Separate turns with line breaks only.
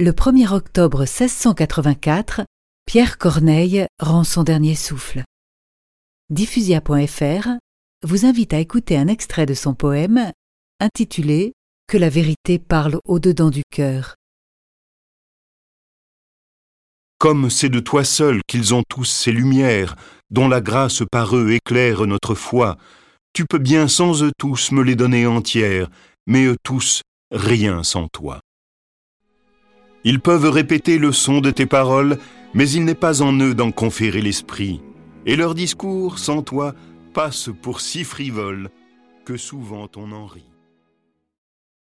Le 1er octobre 1684, Pierre Corneille rend son dernier souffle. Diffusia.fr vous invite à écouter un extrait de son poème intitulé Que la vérité parle au-dedans du cœur.
Comme c'est de toi seul qu'ils ont tous ces lumières, dont la grâce par eux éclaire notre foi, tu peux bien sans eux tous me les donner entières, mais eux tous, rien sans toi. Ils peuvent répéter le son de tes paroles, mais il n'est pas en eux d'en conférer l'esprit, et leur discours, sans toi, passe pour si frivole que souvent on en rit.